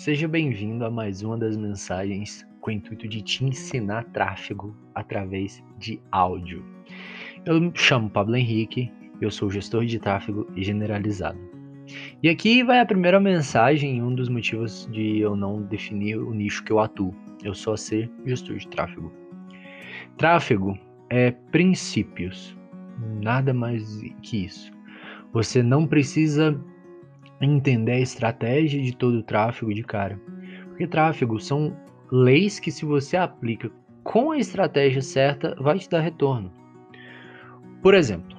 Seja bem-vindo a mais uma das mensagens com o intuito de te ensinar tráfego através de áudio. Eu me chamo Pablo Henrique, eu sou gestor de tráfego generalizado. E aqui vai a primeira mensagem um dos motivos de eu não definir o nicho que eu atuo. Eu só ser gestor de tráfego. Tráfego é princípios, nada mais que isso. Você não precisa entender a estratégia de todo o tráfego de cara. Porque tráfego são leis que, se você aplica com a estratégia certa, vai te dar retorno. Por exemplo,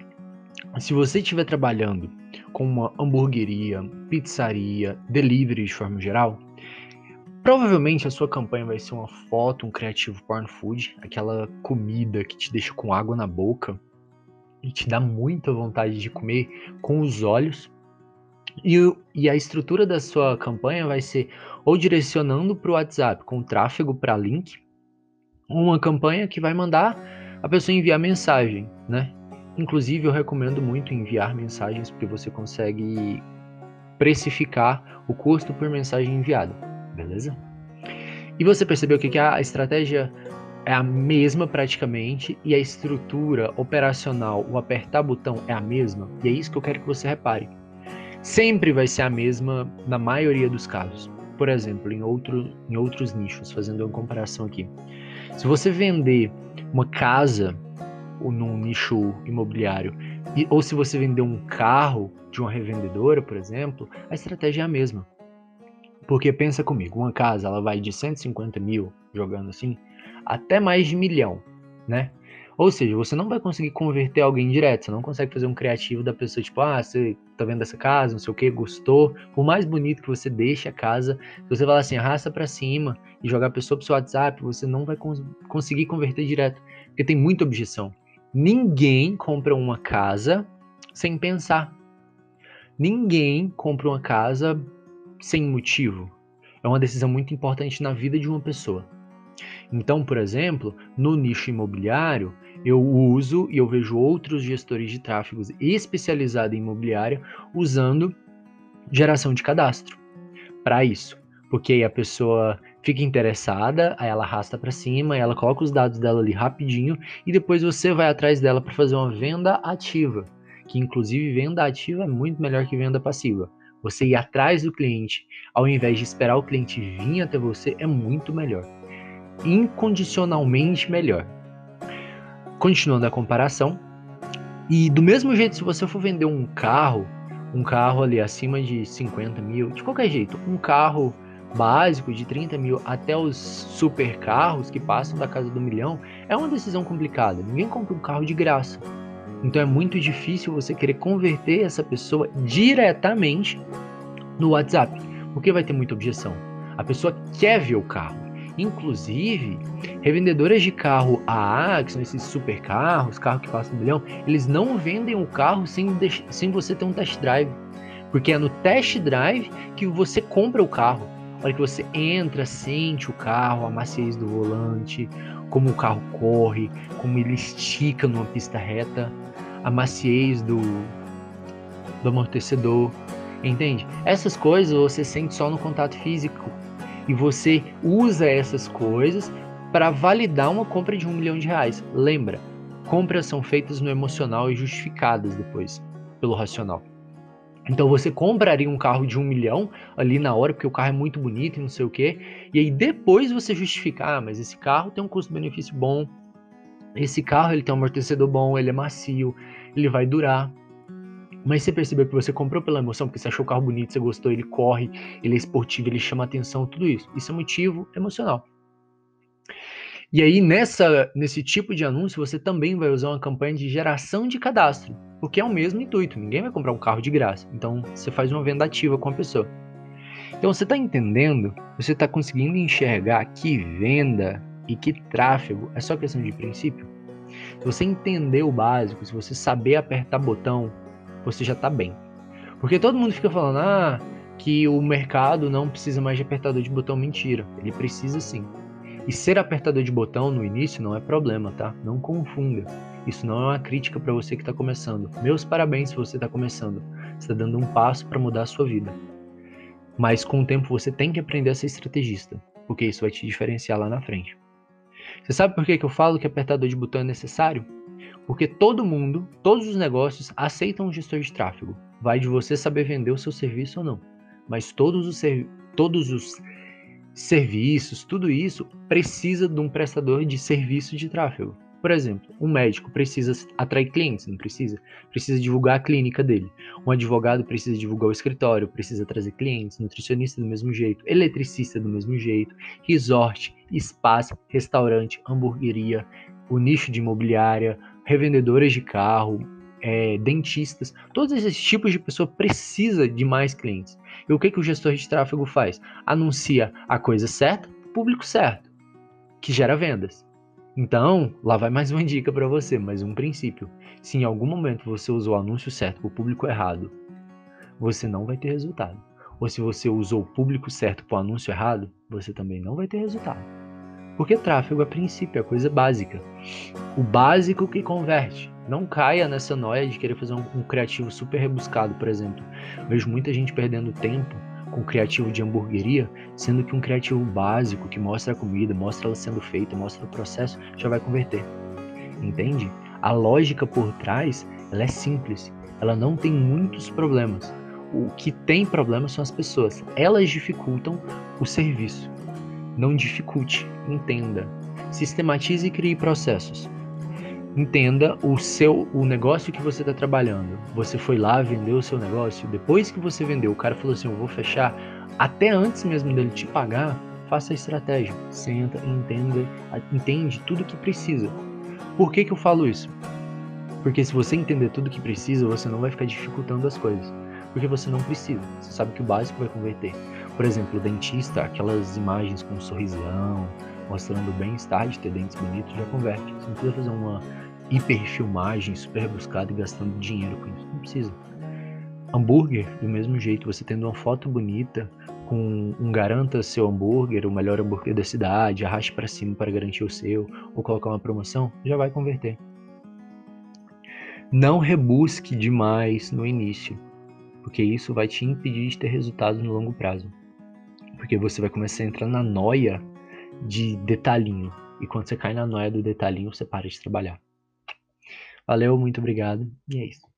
se você estiver trabalhando com uma hamburgueria, pizzaria, delivery de forma geral, provavelmente a sua campanha vai ser uma foto, um criativo porn food, aquela comida que te deixa com água na boca e te dá muita vontade de comer com os olhos e, e a estrutura da sua campanha vai ser ou direcionando para o WhatsApp com tráfego para link, uma campanha que vai mandar a pessoa enviar mensagem, né? Inclusive, eu recomendo muito enviar mensagens porque você consegue precificar o custo por mensagem enviada, beleza? E você percebeu que a estratégia é a mesma praticamente e a estrutura operacional, o apertar botão é a mesma, e é isso que eu quero que você repare sempre vai ser a mesma na maioria dos casos. Por exemplo, em, outro, em outros nichos, fazendo uma comparação aqui. Se você vender uma casa num nicho imobiliário, ou se você vender um carro de uma revendedora, por exemplo, a estratégia é a mesma. Porque pensa comigo, uma casa ela vai de 150 mil, jogando assim, até mais de milhão, né? Ou seja, você não vai conseguir converter alguém direto, você não consegue fazer um criativo da pessoa, tipo, ah, você tá vendo essa casa, não sei o que, gostou. Por mais bonito que você deixe a casa, se você falar assim, arrasta para cima e jogar a pessoa pro seu WhatsApp, você não vai cons conseguir converter direto, porque tem muita objeção. Ninguém compra uma casa sem pensar. Ninguém compra uma casa sem motivo. É uma decisão muito importante na vida de uma pessoa. Então, por exemplo, no nicho imobiliário, eu uso e eu vejo outros gestores de tráfegos especializados em imobiliária usando geração de cadastro para isso. Porque aí a pessoa fica interessada, aí ela arrasta para cima, ela coloca os dados dela ali rapidinho e depois você vai atrás dela para fazer uma venda ativa, que inclusive venda ativa é muito melhor que venda passiva. Você ir atrás do cliente, ao invés de esperar o cliente vir até você, é muito melhor. Incondicionalmente melhor. Continuando a comparação, e do mesmo jeito, se você for vender um carro, um carro ali acima de 50 mil, de qualquer jeito, um carro básico de 30 mil até os super carros que passam da casa do milhão, é uma decisão complicada. Ninguém compra um carro de graça. Então é muito difícil você querer converter essa pessoa diretamente no WhatsApp, porque vai ter muita objeção. A pessoa quer ver o carro. Inclusive, revendedoras de carro AA, que são esses super carros, carro que passa um milhão, eles não vendem o carro sem, sem você ter um test drive. Porque é no test drive que você compra o carro. A hora que você entra, sente o carro, a maciez do volante, como o carro corre, como ele estica numa pista reta, a maciez do, do amortecedor, entende? Essas coisas você sente só no contato físico e você usa essas coisas para validar uma compra de um milhão de reais. Lembra, compras são feitas no emocional e justificadas depois pelo racional. Então você compraria um carro de um milhão ali na hora, porque o carro é muito bonito e não sei o que, e aí depois você justificar, ah, mas esse carro tem um custo-benefício bom, esse carro ele tem um amortecedor bom, ele é macio, ele vai durar. Mas você percebeu que você comprou pela emoção, porque você achou o carro bonito, você gostou, ele corre, ele é esportivo, ele chama atenção, tudo isso. Isso é motivo emocional. E aí, nessa, nesse tipo de anúncio, você também vai usar uma campanha de geração de cadastro, porque é o mesmo intuito, ninguém vai comprar um carro de graça. Então, você faz uma venda ativa com a pessoa. Então, você está entendendo? Você está conseguindo enxergar que venda e que tráfego é só questão de princípio? Se você entender o básico, se você saber apertar botão, você já está bem. Porque todo mundo fica falando, ah, que o mercado não precisa mais de apertador de botão. Mentira, ele precisa sim. E ser apertador de botão no início não é problema, tá? Não confunda. Isso não é uma crítica para você que está começando. Meus parabéns se você está começando. Você está dando um passo para mudar a sua vida. Mas com o tempo você tem que aprender a ser estrategista, porque isso vai te diferenciar lá na frente. Você sabe por que, que eu falo que apertador de botão é necessário? Porque todo mundo, todos os negócios aceitam um gestor de tráfego. Vai de você saber vender o seu serviço ou não. Mas todos os, todos os serviços, tudo isso precisa de um prestador de serviço de tráfego. Por exemplo, um médico precisa atrair clientes, não precisa? Precisa divulgar a clínica dele. Um advogado precisa divulgar o escritório, precisa trazer clientes, nutricionista do mesmo jeito, eletricista do mesmo jeito, resort, espaço, restaurante, hamburgueria, o nicho de imobiliária, revendedoras de carro, é, dentistas, todos esses tipos de pessoa precisa de mais clientes. E o que, que o gestor de tráfego faz? Anuncia a coisa certa, público certo, que gera vendas. Então, lá vai mais uma dica para você, mais um princípio. Se em algum momento você usou o anúncio certo para o público errado, você não vai ter resultado. Ou se você usou o público certo para o anúncio errado, você também não vai ter resultado. Porque tráfego, a princípio, é coisa básica. O básico que converte. Não caia nessa noia de querer fazer um, um criativo super rebuscado, por exemplo. vejo muita gente perdendo tempo com criativo de hamburgueria, sendo que um criativo básico que mostra a comida, mostra ela sendo feita, mostra o processo, já vai converter. Entende? A lógica por trás, ela é simples. Ela não tem muitos problemas. O que tem problemas são as pessoas. Elas dificultam o serviço. Não dificulte, entenda. Sistematize e crie processos entenda o seu o negócio que você está trabalhando. Você foi lá, vendeu o seu negócio, depois que você vendeu, o cara falou assim, eu vou fechar, até antes mesmo dele te pagar, faça a estratégia. Senta, entenda, entende tudo que precisa. Por que, que eu falo isso? Porque se você entender tudo que precisa, você não vai ficar dificultando as coisas. Porque você não precisa. Você sabe que o básico vai converter. Por exemplo, o dentista, aquelas imagens com um sorrisão, mostrando o bem-estar de ter dentes bonitos, já converte. Você não precisa fazer uma hiperfilmagem super buscada e gastando dinheiro com isso. Não precisa. Hambúrguer, do mesmo jeito, você tendo uma foto bonita com um garanta seu hambúrguer, o melhor hambúrguer da cidade, arraste para cima para garantir o seu, ou colocar uma promoção, já vai converter. Não rebusque demais no início, porque isso vai te impedir de ter resultado no longo prazo. Porque você vai começar a entrar na noia de detalhinho. E quando você cai na noia do detalhinho, você para de trabalhar. Valeu, muito obrigado. E é isso.